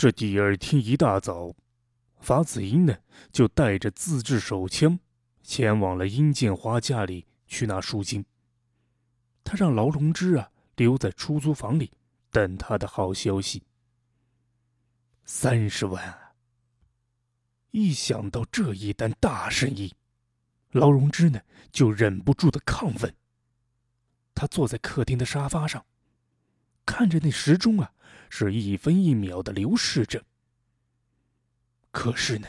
这第二天一大早，法子英呢就带着自制手枪，前往了殷建华家里去拿赎金。他让劳荣枝啊留在出租房里等他的好消息。三十万啊！一想到这一单大生意，劳荣枝呢就忍不住的亢奋。他坐在客厅的沙发上，看着那时钟啊。是一分一秒的流逝着。可是呢，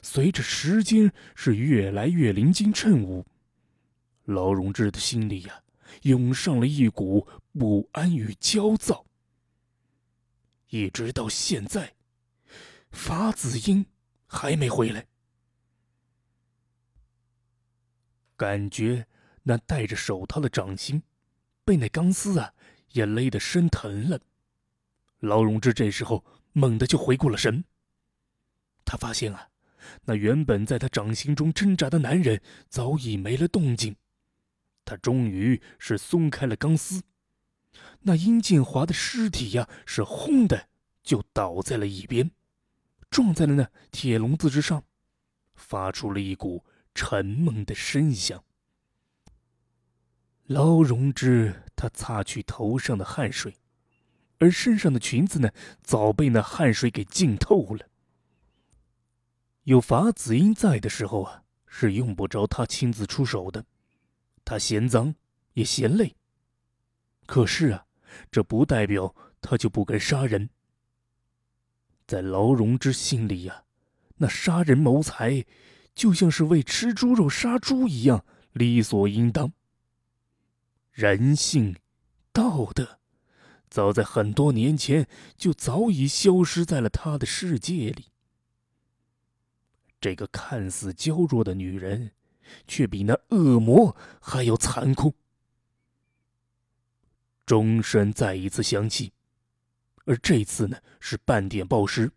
随着时间是越来越临近正午，劳荣枝的心里呀，涌上了一股不安与焦躁。一直到现在，法子英还没回来，感觉那戴着手套的掌心，被那钢丝啊也勒得生疼了。劳荣枝这时候猛地就回过了神。他发现啊，那原本在他掌心中挣扎的男人早已没了动静。他终于是松开了钢丝，那殷建华的尸体呀，是轰的就倒在了一边，撞在了那铁笼子之上，发出了一股沉闷的声响。劳荣枝他擦去头上的汗水。而身上的裙子呢，早被那汗水给浸透了。有法子英在的时候啊，是用不着他亲自出手的。他嫌脏，也嫌累。可是啊，这不代表他就不敢杀人。在劳荣枝心里呀，那杀人谋财，就像是为吃猪肉杀猪一样理所应当。人性，道德。早在很多年前，就早已消失在了他的世界里。这个看似娇弱的女人，却比那恶魔还要残酷。钟声再一次响起，而这次呢是半点报时。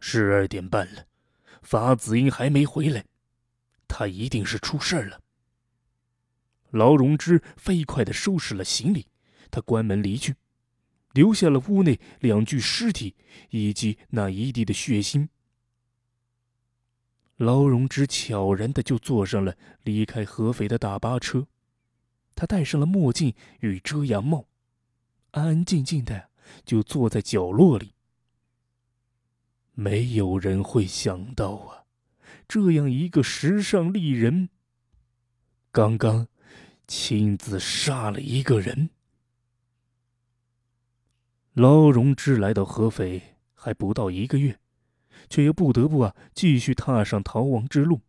十二点半了，法子英还没回来，他一定是出事了。劳荣枝飞快的收拾了行李。他关门离去，留下了屋内两具尸体以及那一地的血腥。劳荣枝悄然的就坐上了离开合肥的大巴车，他戴上了墨镜与遮阳帽，安安静静的就坐在角落里。没有人会想到啊，这样一个时尚丽人，刚刚亲自杀了一个人。劳荣枝来到合肥还不到一个月，却又不得不啊继续踏上逃亡之路。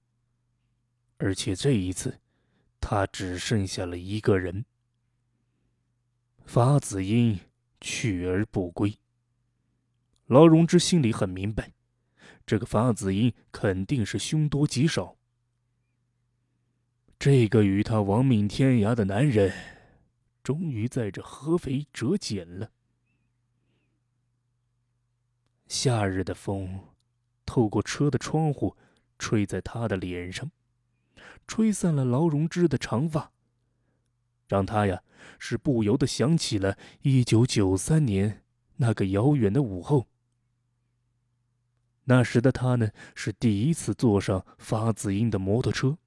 而且这一次，他只剩下了一个人。法子英去而不归。劳荣枝心里很明白，这个法子英肯定是凶多吉少。这个与他亡命天涯的男人，终于在这合肥折戟了。夏日的风，透过车的窗户，吹在他的脸上，吹散了劳荣枝的长发，让他呀是不由得想起了一九九三年那个遥远的午后。那时的他呢，是第一次坐上发子英的摩托车。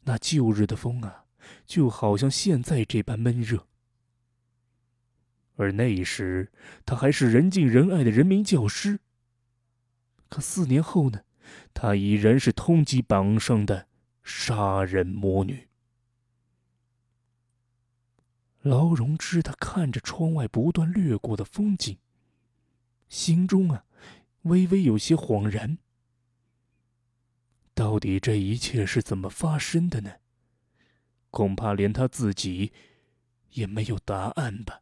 那旧日的风啊，就好像现在这般闷热。而那时，她还是人敬人爱的人民教师。可四年后呢，她已然是通缉榜上的杀人魔女。劳荣枝，他看着窗外不断掠过的风景，心中啊，微微有些恍然。到底这一切是怎么发生的呢？恐怕连他自己也没有答案吧。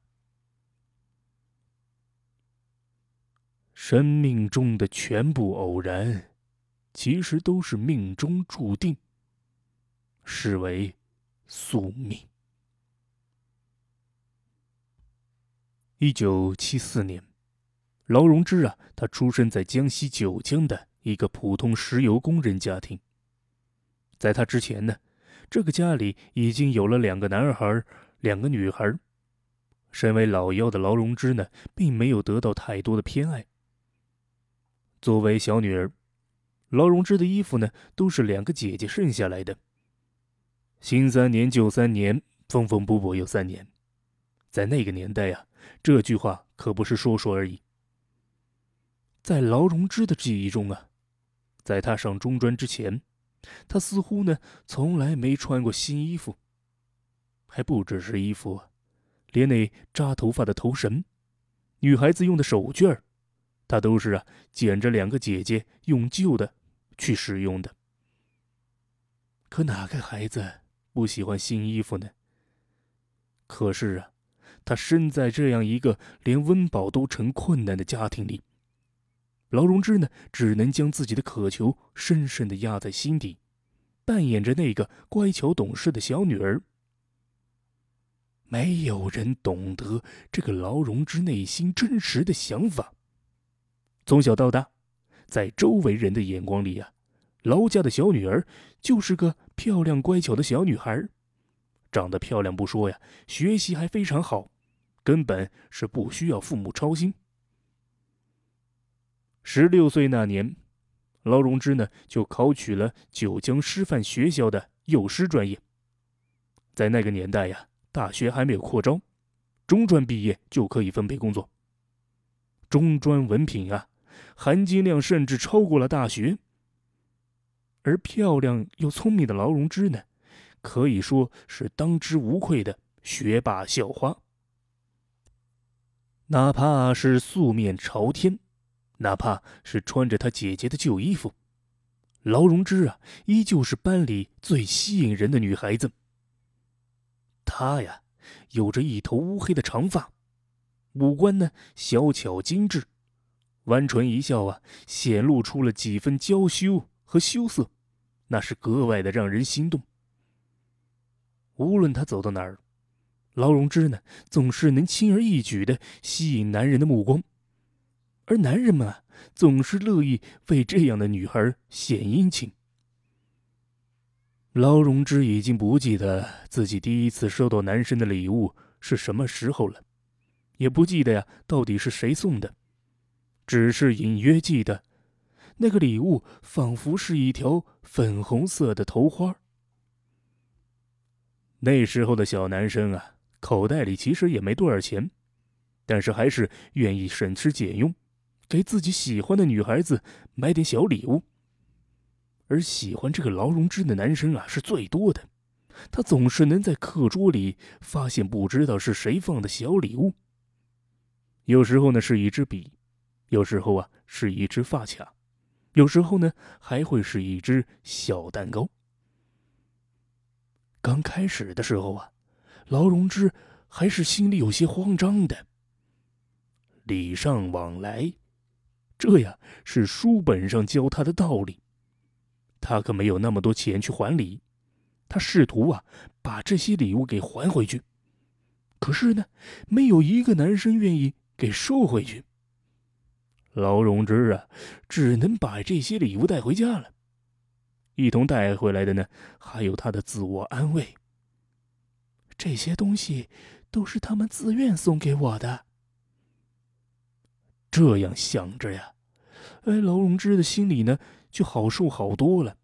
生命中的全部偶然，其实都是命中注定。视为宿命。一九七四年，劳荣枝啊，他出生在江西九江的一个普通石油工人家庭。在他之前呢，这个家里已经有了两个男孩，两个女孩。身为老幺的劳荣枝呢，并没有得到太多的偏爱。作为小女儿，劳荣枝的衣服呢，都是两个姐姐剩下来的。新三年旧三年，缝缝补补又三年，在那个年代呀，这句话可不是说说而已。在劳荣枝的记忆中啊，在她上中专之前，她似乎呢，从来没穿过新衣服。还不只是衣服。连那扎头发的头绳，女孩子用的手绢儿，他都是啊捡着两个姐姐用旧的去使用的。可哪个孩子不喜欢新衣服呢？可是啊，他生在这样一个连温饱都成困难的家庭里，劳荣枝呢只能将自己的渴求深深的压在心底，扮演着那个乖巧懂事的小女儿。没有人懂得这个劳荣枝内心真实的想法。从小到大，在周围人的眼光里呀，劳家的小女儿就是个漂亮乖巧的小女孩，长得漂亮不说呀，学习还非常好，根本是不需要父母操心。十六岁那年，劳荣枝呢就考取了九江师范学校的幼师专业。在那个年代呀。大学还没有扩招，中专毕业就可以分配工作。中专文凭啊，含金量甚至超过了大学。而漂亮又聪明的劳荣枝呢，可以说是当之无愧的学霸校花。哪怕是素面朝天，哪怕是穿着她姐姐的旧衣服，劳荣枝啊，依旧是班里最吸引人的女孩子。她呀，有着一头乌黑的长发，五官呢小巧精致，弯唇一笑啊，显露出了几分娇羞和羞涩，那是格外的让人心动。无论她走到哪儿，劳荣枝呢总是能轻而易举的吸引男人的目光，而男人们啊总是乐意为这样的女孩献殷勤。劳荣枝已经不记得自己第一次收到男生的礼物是什么时候了，也不记得呀，到底是谁送的，只是隐约记得，那个礼物仿佛是一条粉红色的头花。那时候的小男生啊，口袋里其实也没多少钱，但是还是愿意省吃俭用，给自己喜欢的女孩子买点小礼物。而喜欢这个劳荣枝的男生啊是最多的，他总是能在课桌里发现不知道是谁放的小礼物。有时候呢是一支笔，有时候啊是一支发卡，有时候呢还会是一只小蛋糕。刚开始的时候啊，劳荣枝还是心里有些慌张的。礼尚往来，这呀是书本上教他的道理。他可没有那么多钱去还礼，他试图啊把这些礼物给还回去，可是呢，没有一个男生愿意给收回去。劳荣枝啊，只能把这些礼物带回家了。一同带回来的呢，还有他的自我安慰。这些东西都是他们自愿送给我的。这样想着呀，哎，劳荣枝的心里呢。就好受好多了，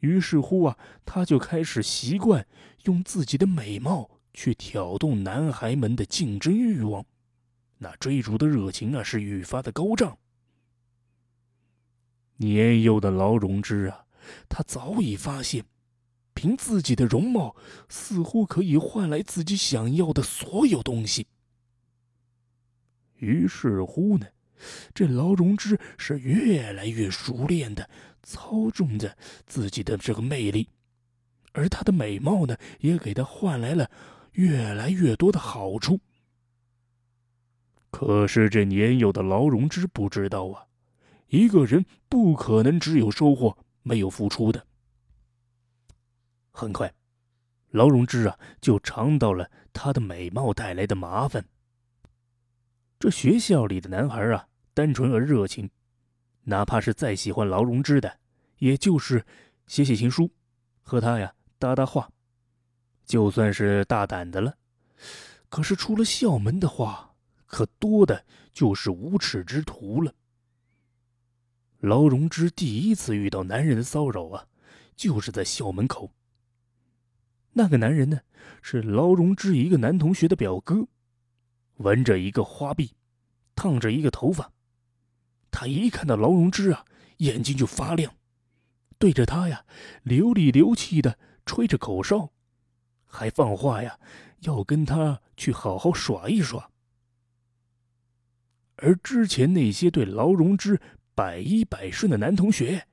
于是乎啊，他就开始习惯用自己的美貌去挑动男孩们的竞争欲望，那追逐的热情啊是愈发的高涨。年幼的劳荣枝啊，他早已发现，凭自己的容貌似乎可以换来自己想要的所有东西。于是乎呢。这劳荣枝是越来越熟练的操纵着自己的这个魅力，而她的美貌呢，也给她换来了越来越多的好处。可是这年幼的劳荣枝不知道啊，一个人不可能只有收获没有付出的。很快，劳荣枝啊就尝到了她的美貌带来的麻烦。这学校里的男孩啊。单纯而热情，哪怕是再喜欢劳荣枝的，也就是写写情书，和他呀搭搭话，就算是大胆的了。可是出了校门的话，可多的就是无耻之徒了。劳荣枝第一次遇到男人骚扰啊，就是在校门口。那个男人呢，是劳荣枝一个男同学的表哥，纹着一个花臂，烫着一个头发。他一看到劳荣枝啊，眼睛就发亮，对着他呀流里流气的吹着口哨，还放话呀，要跟他去好好耍一耍。而之前那些对劳荣枝百依百顺的男同学，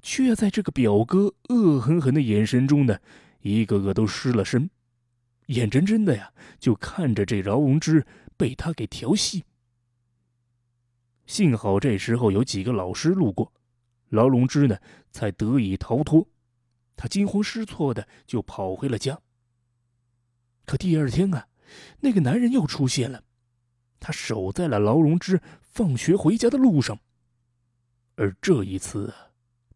却在这个表哥恶狠狠的眼神中呢，一个个都失了身，眼睁睁的呀就看着这劳荣枝被他给调戏。幸好这时候有几个老师路过，劳荣枝呢才得以逃脱。他惊慌失措的就跑回了家。可第二天啊，那个男人又出现了，他守在了劳荣枝放学回家的路上。而这一次，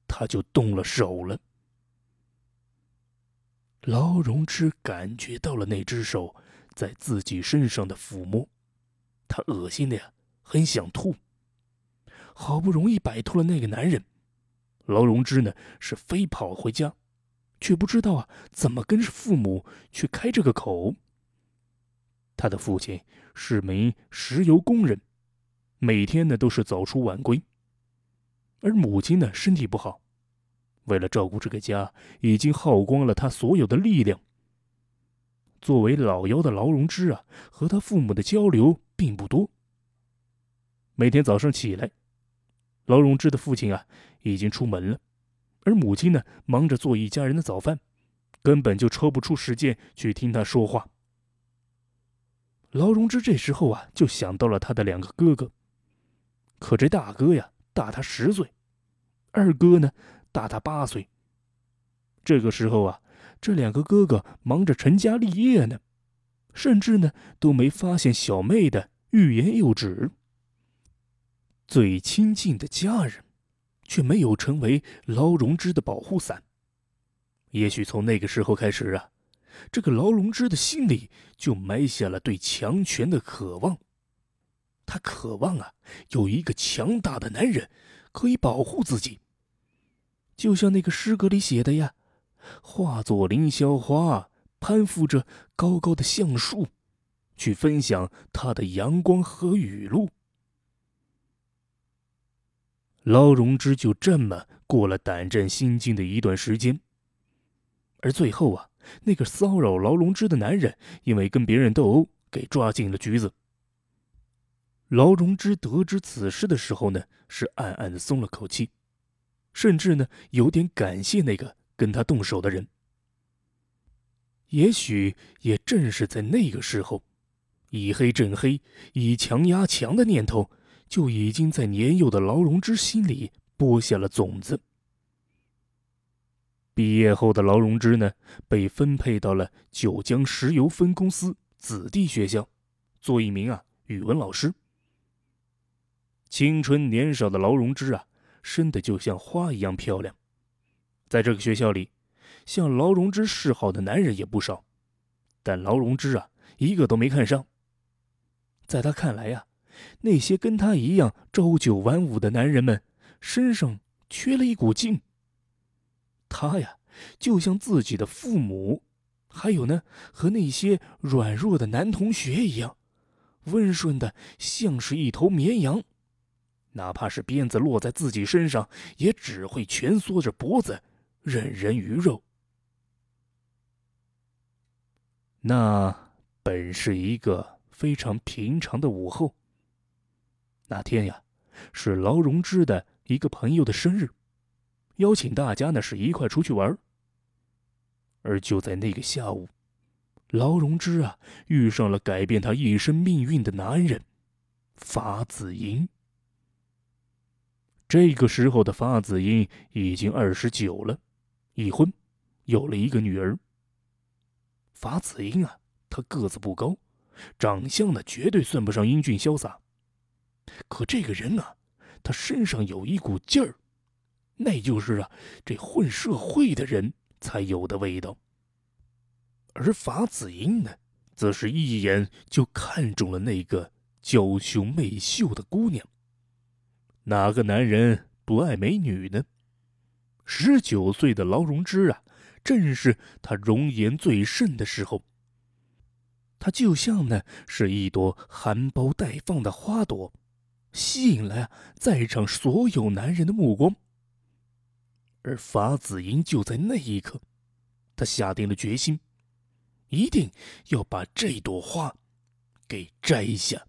他就动了手了。劳荣枝感觉到了那只手在自己身上的抚摸，他恶心的呀，很想吐。好不容易摆脱了那个男人，劳荣枝呢是飞跑回家，却不知道啊怎么跟父母去开这个口。他的父亲是名石油工人，每天呢都是早出晚归，而母亲呢身体不好，为了照顾这个家，已经耗光了他所有的力量。作为老幺的劳荣枝啊，和他父母的交流并不多。每天早上起来。劳荣枝的父亲啊，已经出门了，而母亲呢，忙着做一家人的早饭，根本就抽不出时间去听他说话。劳荣枝这时候啊，就想到了他的两个哥哥，可这大哥呀，大他十岁，二哥呢，大他八岁。这个时候啊，这两个哥哥忙着成家立业呢，甚至呢，都没发现小妹的欲言又止。最亲近的家人，却没有成为劳荣枝的保护伞。也许从那个时候开始啊，这个劳荣枝的心里就埋下了对强权的渴望。他渴望啊，有一个强大的男人可以保护自己。就像那个诗歌里写的呀：“化作凌霄花，攀附着高高的橡树，去分享他的阳光和雨露。”劳荣枝就这么过了胆战心惊的一段时间，而最后啊，那个骚扰劳荣枝的男人因为跟别人斗殴，给抓进了局子。劳荣枝得知此事的时候呢，是暗暗的松了口气，甚至呢有点感谢那个跟他动手的人。也许也正是在那个时候，以黑镇黑，以强压强的念头。就已经在年幼的劳荣枝心里播下了种子。毕业后的劳荣枝呢，被分配到了九江石油分公司子弟学校，做一名啊语文老师。青春年少的劳荣枝啊，生的就像花一样漂亮。在这个学校里，向劳荣枝示好的男人也不少，但劳荣枝啊，一个都没看上。在他看来呀。那些跟他一样朝九晚五的男人们身上缺了一股劲。他呀，就像自己的父母，还有呢，和那些软弱的男同学一样，温顺的像是一头绵羊，哪怕是鞭子落在自己身上，也只会蜷缩着脖子，任人鱼肉。那本是一个非常平常的午后。那天呀，是劳荣枝的一个朋友的生日，邀请大家呢是一块出去玩。而就在那个下午，劳荣枝啊遇上了改变他一生命运的男人，法子英。这个时候的法子英已经二十九了，已婚，有了一个女儿。法子英啊，他个子不高，长相呢绝对算不上英俊潇洒。可这个人啊，他身上有一股劲儿，那就是啊，这混社会的人才有的味道。而法子英呢，则是一眼就看中了那个娇羞媚秀的姑娘。哪个男人不爱美女呢？十九岁的劳荣枝啊，正是她容颜最盛的时候。她就像呢是一朵含苞待放的花朵，吸引了在场所有男人的目光。而法子英就在那一刻，他下定了决心，一定要把这朵花给摘下。